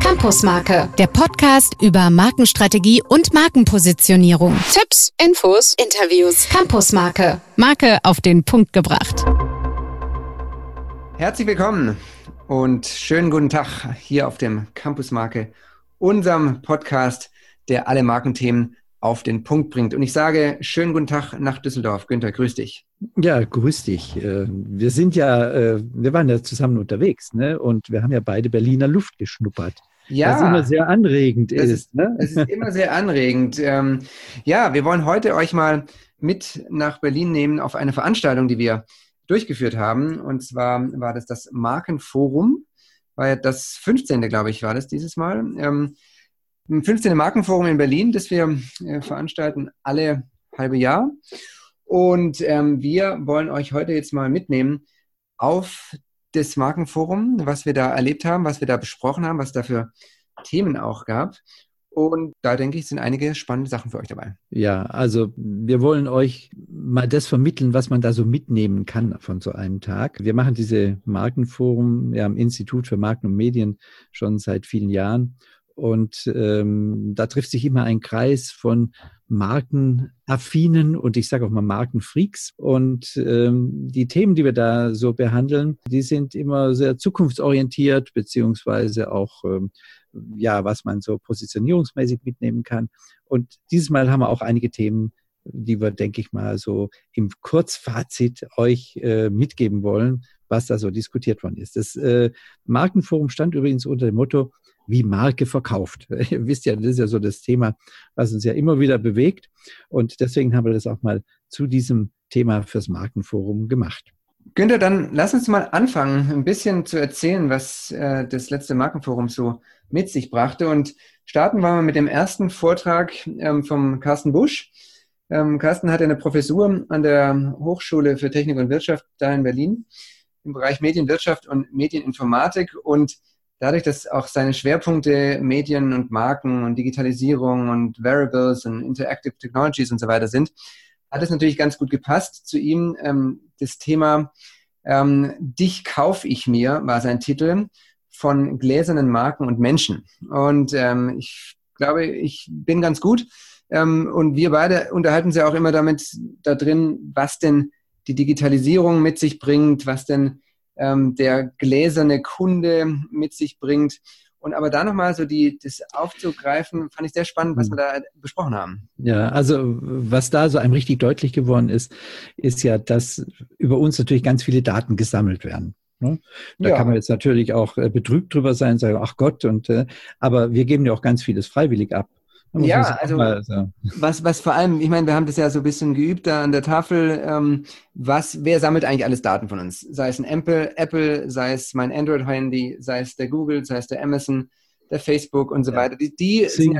Campusmarke, der Podcast über Markenstrategie und Markenpositionierung. Tipps, Infos, Interviews. Campusmarke, Marke auf den Punkt gebracht. Herzlich willkommen und schönen guten Tag hier auf dem Campusmarke, unserem Podcast, der alle Markenthemen auf den Punkt bringt. Und ich sage schönen guten Tag nach Düsseldorf. Günther, grüß dich. Ja, grüß dich. Äh, wir sind ja, äh, wir waren ja zusammen unterwegs, ne? Und wir haben ja beide Berliner Luft geschnuppert. Ja. Was immer sehr anregend ist. ist ne? Es ist immer sehr anregend. Ähm, ja, wir wollen heute euch mal mit nach Berlin nehmen auf eine Veranstaltung, die wir durchgeführt haben. Und zwar war das das Markenforum. War ja das 15. glaube ich, war das dieses Mal. Im 15. Markenforum in Berlin, das wir äh, veranstalten alle halbe Jahr. Und ähm, wir wollen euch heute jetzt mal mitnehmen auf das Markenforum, was wir da erlebt haben, was wir da besprochen haben, was da für Themen auch gab. Und da denke ich, sind einige spannende Sachen für euch dabei. Ja, also wir wollen euch mal das vermitteln, was man da so mitnehmen kann von so einem Tag. Wir machen diese Markenforum ja, am Institut für Marken und Medien schon seit vielen Jahren. Und ähm, da trifft sich immer ein Kreis von Markenaffinen und ich sage auch mal Markenfreaks. Und ähm, die Themen, die wir da so behandeln, die sind immer sehr zukunftsorientiert, beziehungsweise auch, ähm, ja, was man so positionierungsmäßig mitnehmen kann. Und dieses Mal haben wir auch einige Themen, die wir, denke ich mal, so im Kurzfazit euch äh, mitgeben wollen, was da so diskutiert worden ist. Das äh, Markenforum stand übrigens unter dem Motto, wie Marke verkauft. Ihr wisst ja, das ist ja so das Thema, was uns ja immer wieder bewegt. Und deswegen haben wir das auch mal zu diesem Thema fürs Markenforum gemacht. Günther, dann lass uns mal anfangen, ein bisschen zu erzählen, was äh, das letzte Markenforum so mit sich brachte. Und starten wir mal mit dem ersten Vortrag ähm, vom Carsten Busch. Ähm, Carsten hat eine Professur an der Hochschule für Technik und Wirtschaft da in Berlin im Bereich Medienwirtschaft und Medieninformatik und dadurch, dass auch seine Schwerpunkte Medien und Marken und Digitalisierung und Variables und Interactive Technologies und so weiter sind, hat es natürlich ganz gut gepasst zu ihm. Ähm, das Thema ähm, Dich kauf ich mir war sein Titel von gläsernen Marken und Menschen. Und ähm, ich glaube, ich bin ganz gut. Ähm, und wir beide unterhalten uns ja auch immer damit da drin, was denn die Digitalisierung mit sich bringt, was denn ähm, der gläserne Kunde mit sich bringt. Und aber da nochmal so die, das aufzugreifen, fand ich sehr spannend, was wir da besprochen haben. Ja, also was da so einem richtig deutlich geworden ist, ist ja, dass über uns natürlich ganz viele Daten gesammelt werden. Ne? Da ja. kann man jetzt natürlich auch äh, betrübt drüber sein, sagen, ach Gott, und äh, aber wir geben ja auch ganz vieles freiwillig ab. Ja, also was, was vor allem, ich meine, wir haben das ja so ein bisschen geübt da an der Tafel. Ähm, was, wer sammelt eigentlich alles Daten von uns? Sei es ein Apple, Apple, sei es mein Android-Handy, sei es der Google, sei es der Amazon, der Facebook und so ja. weiter. Die, die, sind,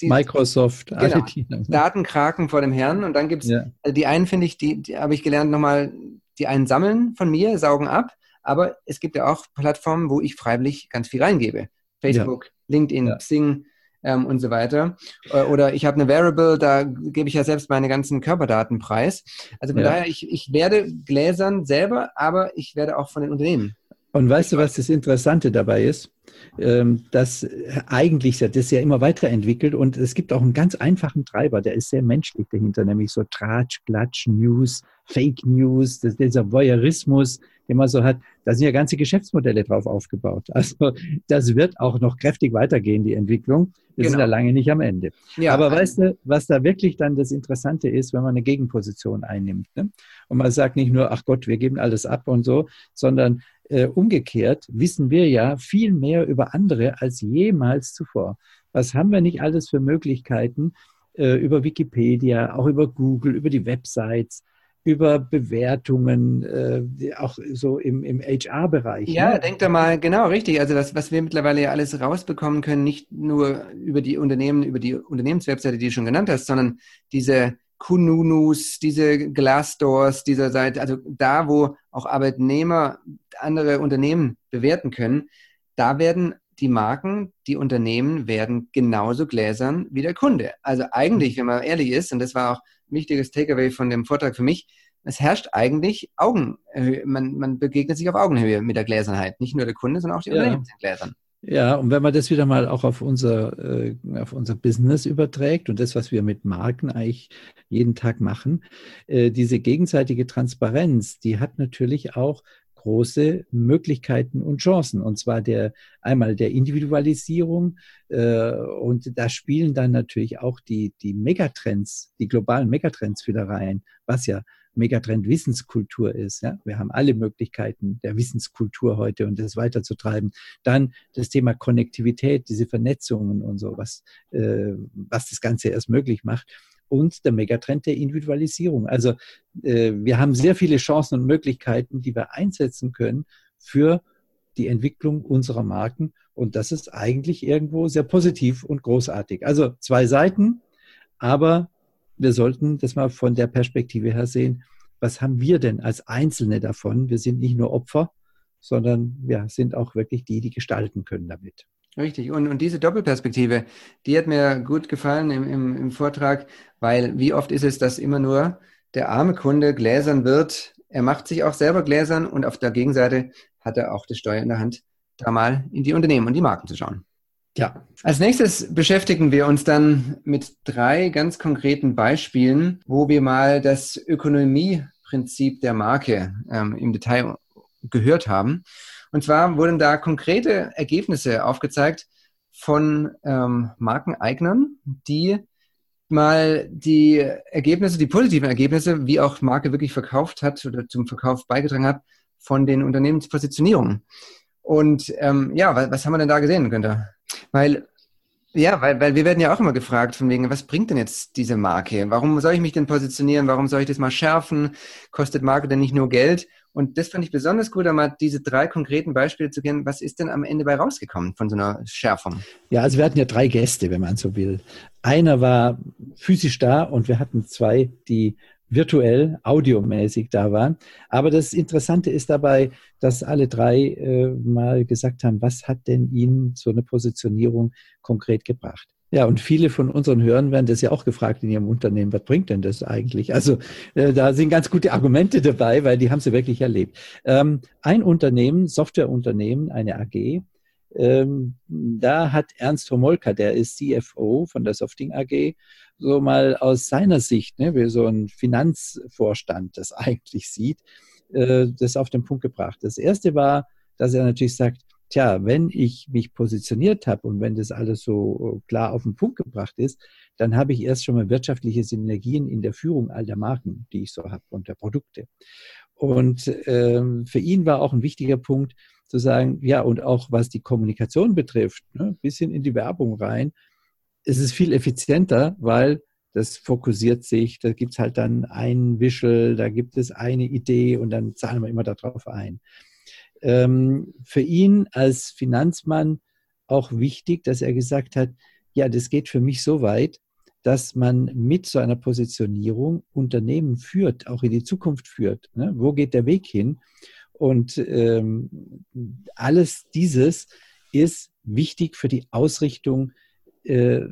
die Microsoft, genau, die, Datenkraken vor dem Herrn. Und dann gibt's ja. also die einen finde ich, die, die habe ich gelernt nochmal, die einen sammeln von mir, saugen ab. Aber es gibt ja auch Plattformen, wo ich freiwillig ganz viel reingebe. Facebook, ja. LinkedIn, Xing, ähm, und so weiter. Äh, oder ich habe eine Variable, da gebe ich ja selbst meine ganzen Körperdaten preis. Also von ja. daher, ich, ich werde gläsern selber, aber ich werde auch von den Unternehmen. Und weißt du, was das Interessante dabei ist? Ähm, dass eigentlich das ist ja immer weiterentwickelt und es gibt auch einen ganz einfachen Treiber, der ist sehr menschlich dahinter, nämlich so Tratsch, Klatsch, News, Fake News, das, dieser Voyeurismus, den man so hat, da sind ja ganze Geschäftsmodelle drauf aufgebaut. Also das wird auch noch kräftig weitergehen, die Entwicklung. Wir genau. sind ja lange nicht am Ende. Ja, Aber weißt du, was da wirklich dann das Interessante ist, wenn man eine Gegenposition einnimmt ne? und man sagt nicht nur, ach Gott, wir geben alles ab und so, sondern äh, umgekehrt wissen wir ja viel mehr über andere als jemals zuvor. Was haben wir nicht alles für Möglichkeiten äh, über Wikipedia, auch über Google, über die Websites? Über Bewertungen, äh, auch so im, im HR-Bereich. Ja, ne? denkt da mal, genau, richtig. Also das, was wir mittlerweile ja alles rausbekommen können, nicht nur über die Unternehmen, über die Unternehmenswebseite, die du schon genannt hast, sondern diese Kununus, diese Glassdoors dieser Seite, also da, wo auch Arbeitnehmer andere Unternehmen bewerten können, da werden die Marken, die Unternehmen werden genauso gläsern wie der Kunde. Also eigentlich, wenn man ehrlich ist, und das war auch wichtiges Takeaway von dem Vortrag für mich, es herrscht eigentlich Augen, man, man begegnet sich auf Augenhöhe mit der Gläsernheit. Nicht nur der Kunde, sondern auch die ja. Unternehmen sind gläsern. Ja, und wenn man das wieder mal auch auf unser, äh, auf unser Business überträgt und das, was wir mit Marken eigentlich jeden Tag machen, äh, diese gegenseitige Transparenz, die hat natürlich auch große Möglichkeiten und Chancen. Und zwar der einmal der Individualisierung äh, und da spielen dann natürlich auch die, die Megatrends, die globalen Megatrends wieder rein, was ja Megatrend Wissenskultur ist. Ja? Wir haben alle Möglichkeiten der Wissenskultur heute und das weiterzutreiben. Dann das Thema Konnektivität, diese Vernetzungen und so, was, äh, was das Ganze erst möglich macht und der Megatrend der Individualisierung. Also äh, wir haben sehr viele Chancen und Möglichkeiten, die wir einsetzen können für die Entwicklung unserer Marken. Und das ist eigentlich irgendwo sehr positiv und großartig. Also zwei Seiten, aber wir sollten das mal von der Perspektive her sehen. Was haben wir denn als Einzelne davon? Wir sind nicht nur Opfer, sondern wir sind auch wirklich die, die gestalten können damit. Richtig. Und, und diese Doppelperspektive, die hat mir gut gefallen im, im, im Vortrag, weil wie oft ist es, dass immer nur der arme Kunde gläsern wird. Er macht sich auch selber gläsern und auf der Gegenseite hat er auch das Steuer in der Hand, da mal in die Unternehmen und die Marken zu schauen. Ja. Als nächstes beschäftigen wir uns dann mit drei ganz konkreten Beispielen, wo wir mal das Ökonomieprinzip der Marke ähm, im Detail gehört haben. Und zwar wurden da konkrete Ergebnisse aufgezeigt von ähm, Markeneignern, die mal die Ergebnisse, die positiven Ergebnisse, wie auch Marke wirklich verkauft hat oder zum Verkauf beigetragen hat, von den Unternehmenspositionierungen. Und ähm, ja, was, was haben wir denn da gesehen, Günther? Weil ja, weil, weil wir werden ja auch immer gefragt, von wegen, was bringt denn jetzt diese Marke? Warum soll ich mich denn positionieren? Warum soll ich das mal schärfen? Kostet Marke denn nicht nur Geld? Und das fand ich besonders gut, einmal diese drei konkreten Beispiele zu kennen. Was ist denn am Ende bei rausgekommen von so einer Schärfung? Ja, also wir hatten ja drei Gäste, wenn man so will. Einer war physisch da und wir hatten zwei, die virtuell, audiomäßig da waren. Aber das Interessante ist dabei, dass alle drei äh, mal gesagt haben, was hat denn ihnen so eine Positionierung konkret gebracht? Ja, und viele von unseren Hörern werden das ja auch gefragt in ihrem Unternehmen, was bringt denn das eigentlich? Also äh, da sind ganz gute Argumente dabei, weil die haben sie wirklich erlebt. Ähm, ein Unternehmen, Softwareunternehmen, eine AG, ähm, da hat Ernst Homolka, der ist CFO von der Softing AG, so mal aus seiner Sicht, ne, wie so ein Finanzvorstand das eigentlich sieht, äh, das auf den Punkt gebracht. Das erste war, dass er natürlich sagt, tja, wenn ich mich positioniert habe und wenn das alles so klar auf den Punkt gebracht ist, dann habe ich erst schon mal wirtschaftliche Synergien in der Führung all der Marken, die ich so habe und der Produkte. Und ähm, für ihn war auch ein wichtiger Punkt, zu sagen, ja, und auch was die Kommunikation betrifft, ne, bisschen in die Werbung rein, es ist viel effizienter, weil das fokussiert sich, da gibt es halt dann einen Wischel, da gibt es eine Idee und dann zahlen wir immer darauf ein. Ähm, für ihn als Finanzmann auch wichtig, dass er gesagt hat, ja, das geht für mich so weit, dass man mit so einer Positionierung Unternehmen führt, auch in die Zukunft führt. Ne? Wo geht der Weg hin? Und ähm, alles dieses ist wichtig für die Ausrichtung, äh,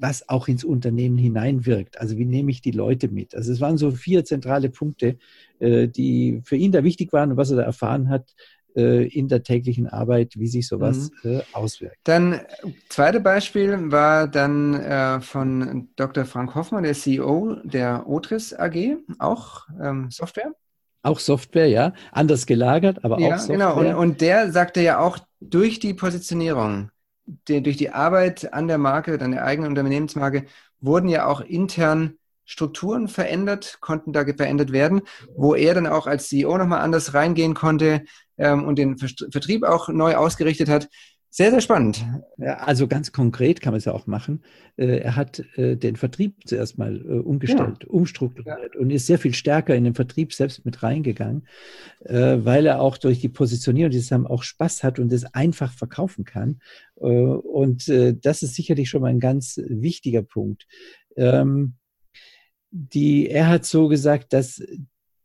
was auch ins Unternehmen hineinwirkt. Also wie nehme ich die Leute mit? Also es waren so vier zentrale Punkte, äh, die für ihn da wichtig waren und was er da erfahren hat äh, in der täglichen Arbeit, wie sich sowas mhm. Äh, auswirkt. Dann zweite Beispiel war dann äh, von Dr. Frank Hoffmann, der CEO der Otris AG, auch ähm, Software. Auch Software, ja. Anders gelagert, aber ja, auch Software. Genau, und, und der sagte ja auch, durch die Positionierung, die, durch die Arbeit an der Marke, an der eigenen Unternehmensmarke, wurden ja auch intern Strukturen verändert, konnten da verändert werden, wo er dann auch als CEO nochmal anders reingehen konnte ähm, und den Vertrieb auch neu ausgerichtet hat. Sehr, sehr spannend. Also ganz konkret kann man es ja auch machen. Äh, er hat äh, den Vertrieb zuerst mal äh, umgestellt, ja. umstrukturiert ja. und ist sehr viel stärker in den Vertrieb selbst mit reingegangen, weil er auch durch die Positionierung dieses haben auch Spaß hat und es einfach verkaufen kann. Und das ist sicherlich schon mal ein ganz wichtiger Punkt. Ähm, die, er hat so gesagt, dass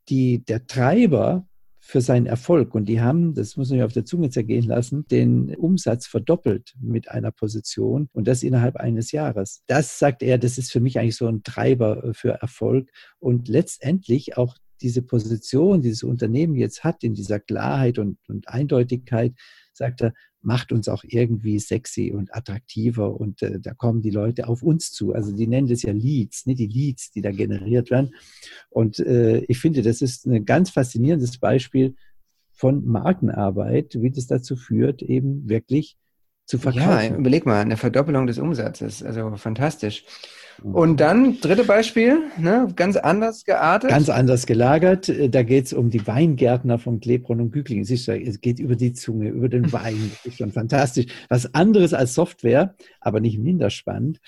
die, der Treiber für seinen Erfolg. Und die haben, das muss man ja auf der Zunge zergehen lassen, den Umsatz verdoppelt mit einer Position und das innerhalb eines Jahres. Das sagt er, das ist für mich eigentlich so ein Treiber äh, für Erfolg und letztendlich auch diese Position, dieses Unternehmen jetzt hat in dieser Klarheit und, und Eindeutigkeit, sagt er, macht uns auch irgendwie sexy und attraktiver und äh, da kommen die Leute auf uns zu. Also die nennen das ja Leads, ne? die Leads, die da generiert werden. Und äh, ich finde, das ist ein ganz faszinierendes Beispiel von Markenarbeit, wie das dazu führt, eben wirklich zu verkaufen. Ja, überleg mal, eine Verdoppelung des Umsatzes, also fantastisch. Und dann, dritte Beispiel, ne, ganz anders geartet. Ganz anders gelagert. Da geht es um die Weingärtner von Klebron und Gügling. Es, ist, es geht über die Zunge, über den Wein. Das ist schon fantastisch. Was anderes als Software, aber nicht minder spannend.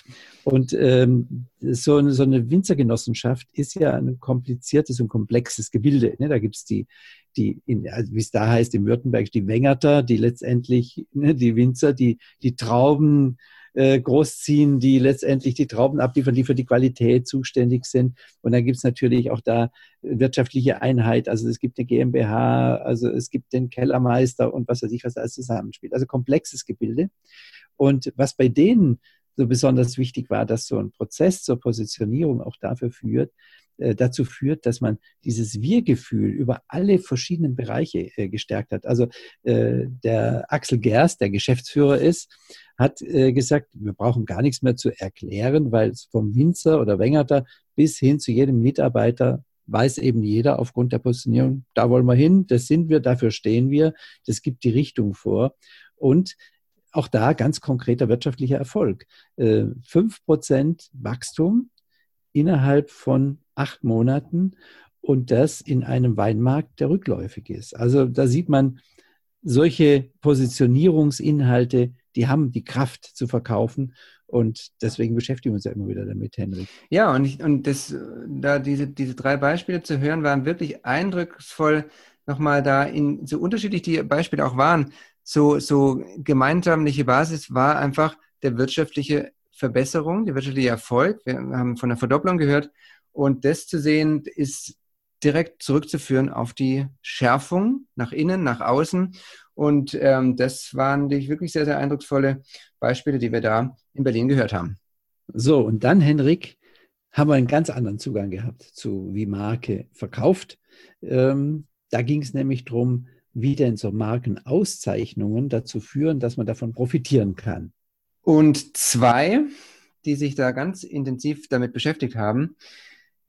Und ähm, so, so eine Winzergenossenschaft ist ja ein kompliziertes und komplexes Gebilde. Ne? Da gibt es die, die also wie es da heißt, im Württemberg, die Wengerter, die letztendlich, ne, die Winzer, die, die Trauben äh, großziehen, die letztendlich die Trauben abliefern, die für die Qualität zuständig sind. Und dann gibt es natürlich auch da wirtschaftliche Einheit. Also es gibt eine GmbH, also es gibt den Kellermeister und was weiß ich, was alles zusammenspielt. Also komplexes Gebilde. Und was bei denen so besonders wichtig war, dass so ein Prozess zur Positionierung auch dafür führt, äh, dazu führt, dass man dieses Wir-Gefühl über alle verschiedenen Bereiche äh, gestärkt hat. Also äh, der Axel Gerst, der Geschäftsführer ist, hat äh, gesagt, wir brauchen gar nichts mehr zu erklären, weil vom Winzer oder Wengerter bis hin zu jedem Mitarbeiter weiß eben jeder aufgrund der Positionierung, da wollen wir hin, das sind wir, dafür stehen wir, das gibt die Richtung vor. Und auch da ganz konkreter wirtschaftlicher Erfolg. Äh, fünf Prozent Wachstum innerhalb von acht Monaten und das in einem Weinmarkt, der rückläufig ist. Also da sieht man, solche Positionierungsinhalte, die haben die Kraft zu verkaufen. Und deswegen beschäftigen wir uns ja immer wieder damit, Henrik. Ja, und, ich, und das, da diese, diese drei Beispiele zu hören, waren wirklich eindrucksvoll, nochmal da in, so unterschiedlich die Beispiele auch waren, so, so gemeinschaftliche Basis war einfach der wirtschaftliche Verbesserung, der wirtschaftliche Erfolg. Wir haben von der Verdopplung gehört. Und das zu sehen, ist direkt zurückzuführen auf die Schärfung nach innen, nach außen. Und ähm, das waren die wirklich sehr, sehr eindrucksvolle Beispiele, die wir da in Berlin gehört haben. So, und dann, Henrik, haben wir einen ganz anderen Zugang gehabt zu, wie Marke verkauft. Ähm, da ging es nämlich darum, wie denn so Markenauszeichnungen dazu führen, dass man davon profitieren kann. Und zwei, die sich da ganz intensiv damit beschäftigt haben,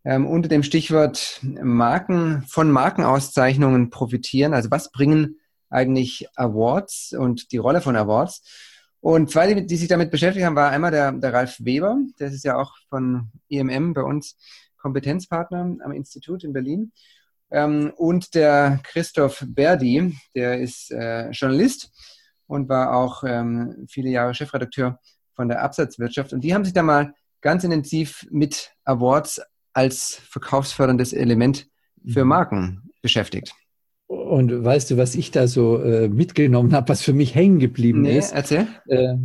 ähm, unter dem Stichwort Marken, von Markenauszeichnungen profitieren. Also was bringen eigentlich Awards und die Rolle von Awards? Und zwei, die, die sich damit beschäftigt haben, war einmal der, der Ralf Weber, das ist ja auch von IMM bei uns Kompetenzpartner am Institut in Berlin. Ähm, und der Christoph Berdi, der ist äh, Journalist und war auch ähm, viele Jahre Chefredakteur von der Absatzwirtschaft. Und die haben sich da mal ganz intensiv mit Awards als verkaufsförderndes Element für mhm. Marken beschäftigt. Und weißt du, was ich da so äh, mitgenommen habe, was für mich hängen geblieben nee, ist? Erzähl. Äh,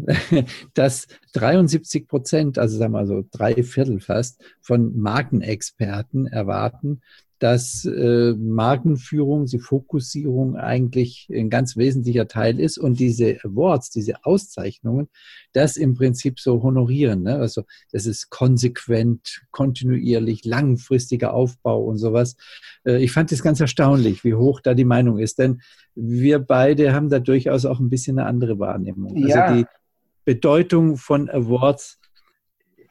dass 73 Prozent, also sagen wir mal so drei Viertel fast, von Markenexperten erwarten, dass äh, Markenführung, die Fokussierung eigentlich ein ganz wesentlicher Teil ist und diese Awards, diese Auszeichnungen, das im Prinzip so honorieren. Ne? Also das ist konsequent, kontinuierlich, langfristiger Aufbau und sowas. Äh, ich fand das ganz erstaunlich, wie hoch da die Meinung ist, denn wir beide haben da durchaus auch ein bisschen eine andere Wahrnehmung. Also ja. die Bedeutung von Awards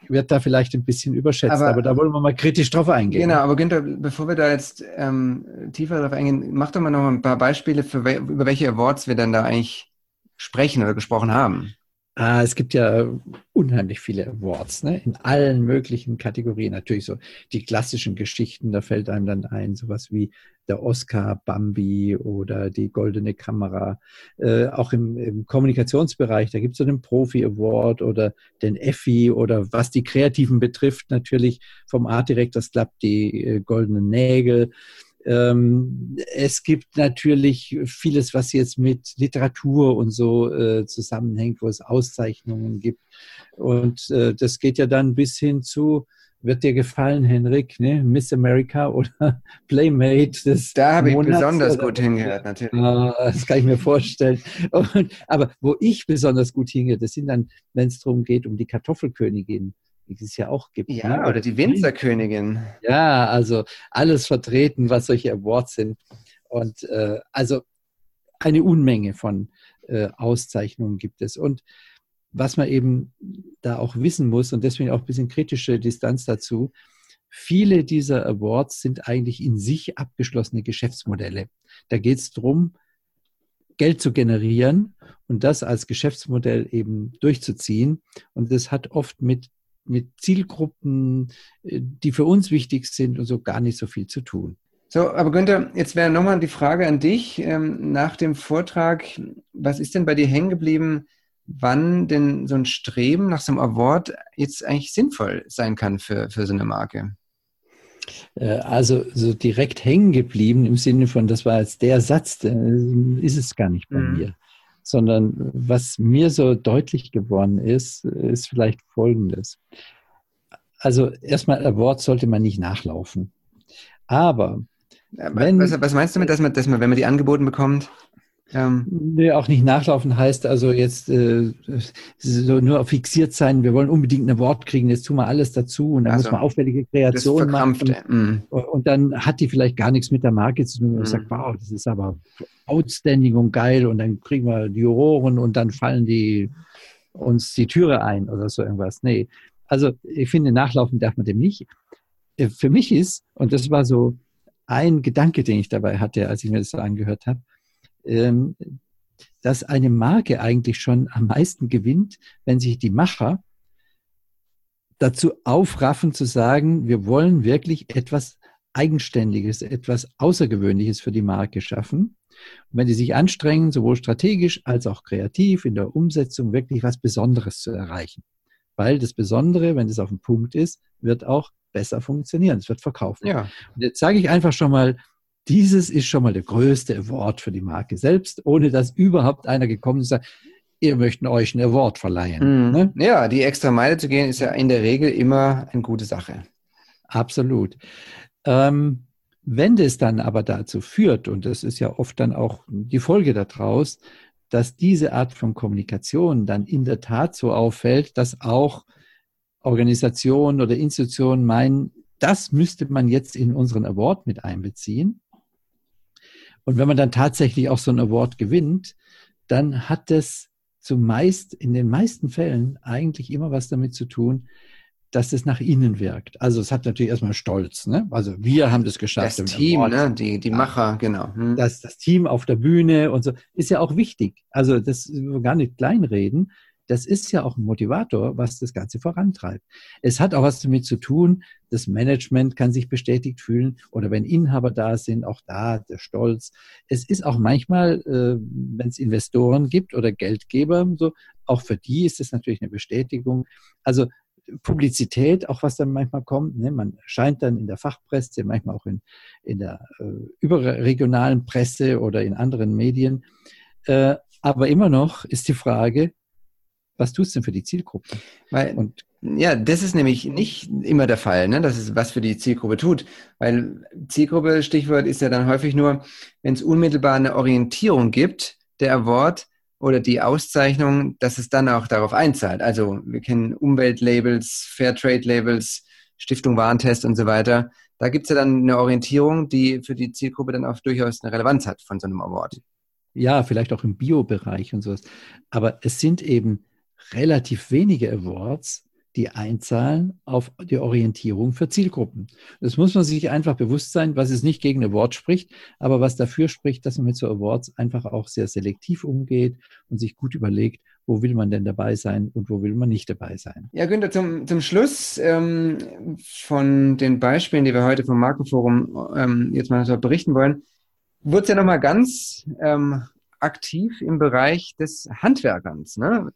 wird da vielleicht ein bisschen überschätzt, aber, aber da wollen wir mal kritisch drauf eingehen. Genau, aber Günther, bevor wir da jetzt ähm, tiefer drauf eingehen, mach doch mal noch ein paar Beispiele, für we über welche Awards wir dann da eigentlich sprechen oder gesprochen haben. Ah, es gibt ja unheimlich viele Awards, ne? in allen möglichen Kategorien. Natürlich so die klassischen Geschichten, da fällt einem dann ein, sowas wie der Oscar Bambi oder die Goldene Kamera. Äh, auch im, im, Kommunikationsbereich, da gibt es so den Profi Award oder den Effi oder was die Kreativen betrifft, natürlich vom Art Directors Club die äh, Goldenen Nägel. Ähm, es gibt natürlich vieles, was jetzt mit Literatur und so äh, zusammenhängt, wo es Auszeichnungen gibt. Und äh, das geht ja dann bis hin zu, wird dir gefallen, Henrik, ne? Miss America oder Playmate des Da habe ich besonders oder, gut hingehört, natürlich. Uh, das kann ich mir vorstellen. Und, aber wo ich besonders gut hingehe, das sind dann, wenn es darum geht, um die Kartoffelkönigin die es ja auch gibt. Ja, ne? oder die Winzerkönigin. Ja, also alles vertreten, was solche Awards sind. Und äh, also eine Unmenge von äh, Auszeichnungen gibt es. Und was man eben da auch wissen muss, und deswegen auch ein bisschen kritische Distanz dazu, viele dieser Awards sind eigentlich in sich abgeschlossene Geschäftsmodelle. Da geht es darum, Geld zu generieren und das als Geschäftsmodell eben durchzuziehen. Und das hat oft mit, mit Zielgruppen, äh, die für uns wichtig sind und so gar nicht so viel zu tun. So, aber Günther, jetzt wäre nochmal die Frage an dich ähm, nach dem Vortrag. Was ist denn bei dir hängen geblieben, wann denn so ein Streben nach so einem Award jetzt eigentlich sinnvoll sein kann für, für so eine Marke? Äh, also so direkt hängen geblieben im Sinne von, das war jetzt der Satz, äh, ist es gar nicht bei mhm. mir. Sondern was mir so deutlich geworden ist, ist vielleicht Folgendes. Also erstmal, Award sollte man nicht nachlaufen. Aber wenn, was, was, meinst du mit, dass man, dass man, wenn man die angeboten bekommt? Ähm, nee, auch nicht nachlaufen heißt also jetzt äh, so nur fixiert sein, wir wollen unbedingt ein Wort kriegen, jetzt tun wir alles dazu und dann also, muss man auffällige Kreationen machen. Und, mm. und, dann hat die vielleicht gar nichts mit der Marke zu tun und mm. sagt, wow, das ist aber outstanding und geil und dann kriegen wir die Juroren und dann fallen die uns die Türe ein oder so irgendwas. Nee. Also ich finde, nachlaufen darf man dem nicht. Äh, für mich ist, und das war so ein Gedanke, den ich dabei hatte, als ich mir das so angehört habe, ähm, dass eine Marke eigentlich schon am meisten gewinnt, wenn sich die Macher dazu aufraffen zu sagen, wir wollen wirklich etwas Eigenständiges, etwas Außergewöhnliches für die Marke schaffen. Und wenn die sich anstrengen, sowohl strategisch als auch kreativ in der Umsetzung wirklich was Besonderes zu erreichen. Weil das Besondere, wenn es auf dem Punkt ist, wird auch besser funktionieren. Es wird verkauft. Ja. Und jetzt sage ich einfach schon mal, dieses ist schon mal der größte Award für die Marke selbst, ohne dass überhaupt einer gekommen ist und sagt, ihr möchten euch ein Award verleihen. Mhm. Ne? Ja, die extra Meile zu gehen, ist ja in der Regel immer eine gute Sache. Absolut. Ähm, wenn das dann aber dazu führt, und das ist ja oft dann auch die Folge daraus, dass diese Art von Kommunikation dann in der Tat so auffällt, dass auch Organisationen oder Institutionen meinen, das müsste man jetzt in unseren Award mit einbeziehen. Und wenn man dann tatsächlich auch so ein Award gewinnt, dann hat das zumeist, in den meisten Fällen eigentlich immer was damit zu tun, dass es nach innen wirkt. Also es hat natürlich erstmal Stolz. Ne? Also wir haben das geschafft. Das Team, ne? die, die Macher, genau. Hm. Das, das Team auf der Bühne und so ist ja auch wichtig. Also das gar nicht kleinreden das ist ja auch ein Motivator, was das Ganze vorantreibt. Es hat auch was damit zu tun, das Management kann sich bestätigt fühlen oder wenn Inhaber da sind, auch da der Stolz. Es ist auch manchmal, äh, wenn es Investoren gibt oder Geldgeber, so, auch für die ist es natürlich eine Bestätigung. Also Publizität, auch was dann manchmal kommt. Ne? Man scheint dann in der Fachpresse, manchmal auch in, in der äh, überregionalen Presse oder in anderen Medien. Äh, aber immer noch ist die Frage, was tust du denn für die Zielgruppe? Weil, und ja, das ist nämlich nicht immer der Fall, ne, dass es was für die Zielgruppe tut. Weil Zielgruppe, Stichwort, ist ja dann häufig nur, wenn es unmittelbar eine Orientierung gibt, der Award oder die Auszeichnung, dass es dann auch darauf einzahlt. Also wir kennen Umweltlabels, Fairtrade-Labels, Stiftung Warentest und so weiter. Da gibt es ja dann eine Orientierung, die für die Zielgruppe dann auch durchaus eine Relevanz hat von so einem Award. Ja, vielleicht auch im Bio-Bereich und sowas. Aber es sind eben relativ wenige Awards, die einzahlen auf die Orientierung für Zielgruppen. Das muss man sich einfach bewusst sein, was es nicht gegen Award spricht, aber was dafür spricht, dass man mit so Awards einfach auch sehr selektiv umgeht und sich gut überlegt, wo will man denn dabei sein und wo will man nicht dabei sein. Ja, Günther, zum, zum Schluss ähm, von den Beispielen, die wir heute vom Markenforum ähm, jetzt mal berichten wollen, wird es ja nochmal ganz ähm, aktiv im Bereich des Handwerkerns. Ne?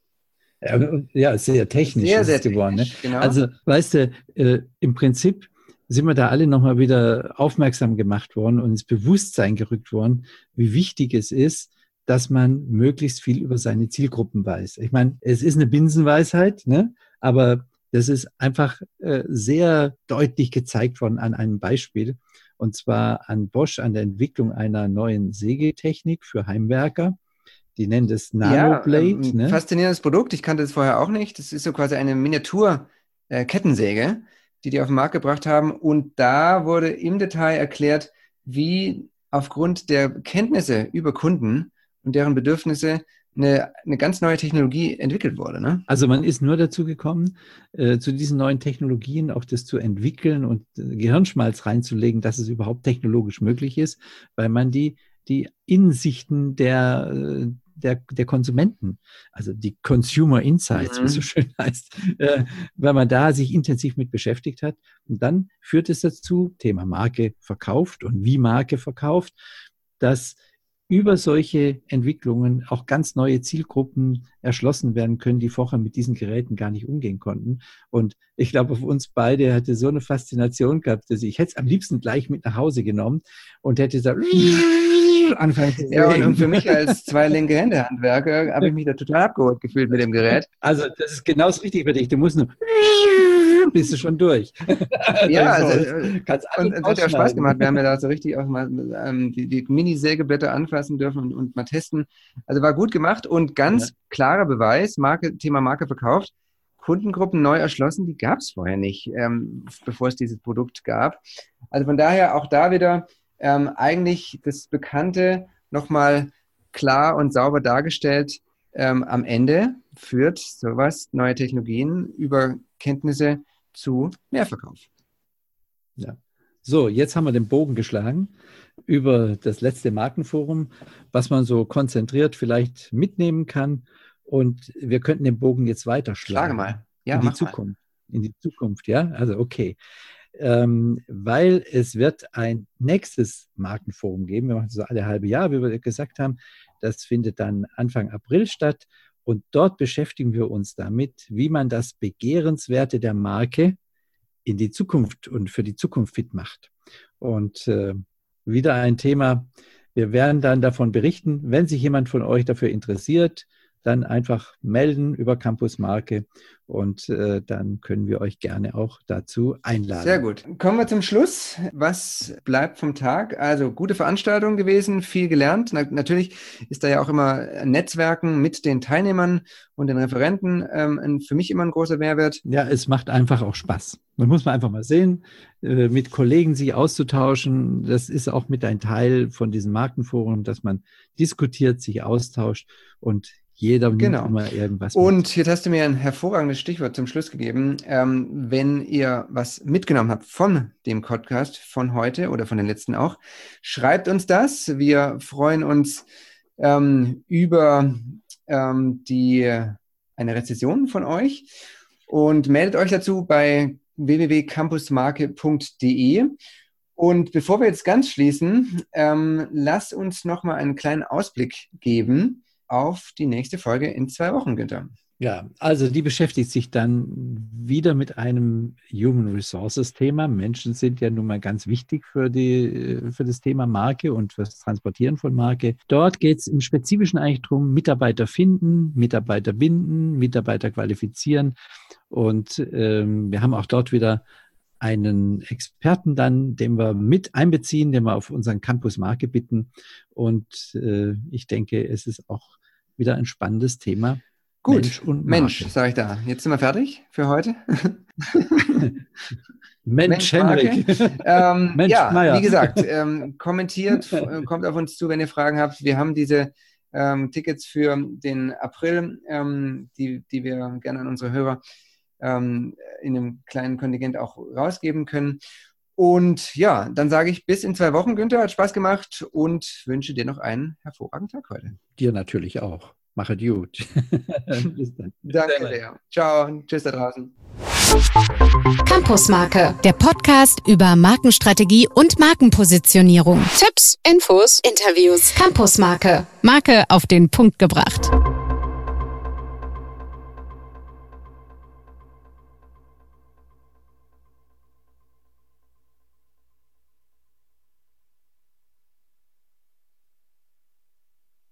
Ja, sehr technisch sehr, sehr geworden. Ne? Genau. Also, weißt du, äh, im Prinzip sind wir da alle nochmal wieder aufmerksam gemacht worden und ins Bewusstsein gerückt worden, wie wichtig es ist, dass man möglichst viel über seine Zielgruppen weiß. Ich meine, es ist eine Binsenweisheit, ne? aber das ist einfach äh, sehr deutlich gezeigt worden an einem Beispiel, und zwar an Bosch, an der Entwicklung einer neuen Sägetechnik für Heimwerker. Die nennen das Nanoblade. Ja, ähm, ne? Faszinierendes Produkt. Ich kannte das vorher auch nicht. Das ist so quasi eine Miniatur-Kettensäge, äh, die die auf den Markt gebracht haben. Und da wurde im Detail erklärt, wie aufgrund der Kenntnisse über Kunden und deren Bedürfnisse eine, eine ganz neue Technologie entwickelt wurde. Ne? Also man ist nur dazu gekommen, äh, zu diesen neuen Technologien auch das zu entwickeln und äh, Gehirnschmalz reinzulegen, dass es überhaupt technologisch möglich ist, weil man die, die Insichten der, äh, der, der Konsumenten, also die Consumer Insights, mhm. wie es so mhm. schön heißt, äh, weil man da sich intensiv mit beschäftigt hat. Und dann führt es dazu, Thema Marke verkauft und wie Marke verkauft, dass über solche Entwicklungen auch ganz neue Zielgruppen erschlossen werden können, die vorher mit diesen Geräten gar nicht umgehen konnten. Und ich glaube, auf uns beide hatte so eine Faszination gehabt, dass ich, ich hätte es am liebsten gleich mit nach Hause genommen und hätte gesagt, anfangen zu Ja, und für mich als zwei linke Hände Handwerker habe ich mich da total abgeholt gefühlt mit dem Gerät. Also das ist genau das Richtige für dich. Du musst nur bist du schon durch. Ja, also, Kannst und es hat ja Spaß gemacht. Wir haben ja da so richtig auch mal ähm, die, die Mini-Sägeblätter anfassen dürfen und, und, mal testen. Also war gut gemacht und ganz ja. klarer Beweis, Marke, Thema Marke verkauft. Kundengruppen neu erschlossen, die gab es vorher nicht, ähm, bevor es dieses Produkt gab. Also von daher auch da wieder ähm, eigentlich das Bekannte nochmal klar und sauber dargestellt. Ähm, am Ende führt sowas, neue Technologien über Kenntnisse zu Mehrverkauf. Ja. So, jetzt haben wir den Bogen geschlagen über das letzte Markenforum, was man so konzentriert vielleicht mitnehmen kann. Und wir könnten den Bogen jetzt weiterschlagen. Schlage mal. Ja, in die Zukunft. Mal. In die Zukunft, ja. Also okay ähm, weil es wird ein nächstes Markenforum geben. Wir machen so alle halbe Jahr, wie wir gesagt haben. Das findet dann Anfang April statt. Und dort beschäftigen wir uns damit, wie man das Begehrenswerte der Marke in die Zukunft und für die Zukunft fit macht. Und äh, wieder ein Thema. Wir werden dann davon berichten, wenn sich jemand von euch dafür interessiert, dann einfach melden über Campus Marke und äh, dann können wir euch gerne auch dazu einladen. Sehr gut. Kommen wir zum Schluss. Was bleibt vom Tag? Also gute Veranstaltung gewesen, viel gelernt. Na, natürlich ist da ja auch immer Netzwerken mit den Teilnehmern und den Referenten ähm, für mich immer ein großer Mehrwert. Ja, es macht einfach auch Spaß. Man muss man einfach mal sehen, äh, mit Kollegen sich auszutauschen. Das ist auch mit ein Teil von diesem Markenforum, dass man diskutiert, sich austauscht und jeder genau. immer irgendwas. Mit. Und jetzt hast du mir ein hervorragendes Stichwort zum Schluss gegeben. Ähm, wenn ihr was mitgenommen habt von dem Podcast von heute oder von den letzten auch, schreibt uns das. Wir freuen uns ähm, über ähm, die, eine Rezession von euch und meldet euch dazu bei www.campusmarke.de. Und bevor wir jetzt ganz schließen, ähm, lasst uns noch mal einen kleinen Ausblick geben auf die nächste Folge in zwei Wochen, Günther. Ja, also die beschäftigt sich dann wieder mit einem Human Resources Thema. Menschen sind ja nun mal ganz wichtig für, die, für das Thema Marke und für das Transportieren von Marke. Dort geht es im Spezifischen eigentlich darum, Mitarbeiter finden, Mitarbeiter binden, Mitarbeiter qualifizieren. Und ähm, wir haben auch dort wieder einen Experten dann, den wir mit einbeziehen, den wir auf unseren Campus Marke bitten. Und äh, ich denke, es ist auch wieder ein spannendes Thema. Gut, Mensch, und Mensch sage ich da. Jetzt sind wir fertig für heute. Mensch, Mensch Henrik. Ähm, Mensch, ja, Meier. wie gesagt, ähm, kommentiert, äh, kommt auf uns zu, wenn ihr Fragen habt. Wir haben diese ähm, Tickets für den April, ähm, die, die wir gerne an unsere Hörer ähm, in einem kleinen Kontingent auch rausgeben können. Und ja, dann sage ich bis in zwei Wochen, Günther. Hat Spaß gemacht und wünsche dir noch einen hervorragenden Tag heute. Dir natürlich auch. Mache gut. Danke sehr. Ciao. Tschüss da draußen. Campusmarke, der Podcast über Markenstrategie und Markenpositionierung. Tipps, Infos, Interviews. Campusmarke, Marke auf den Punkt gebracht.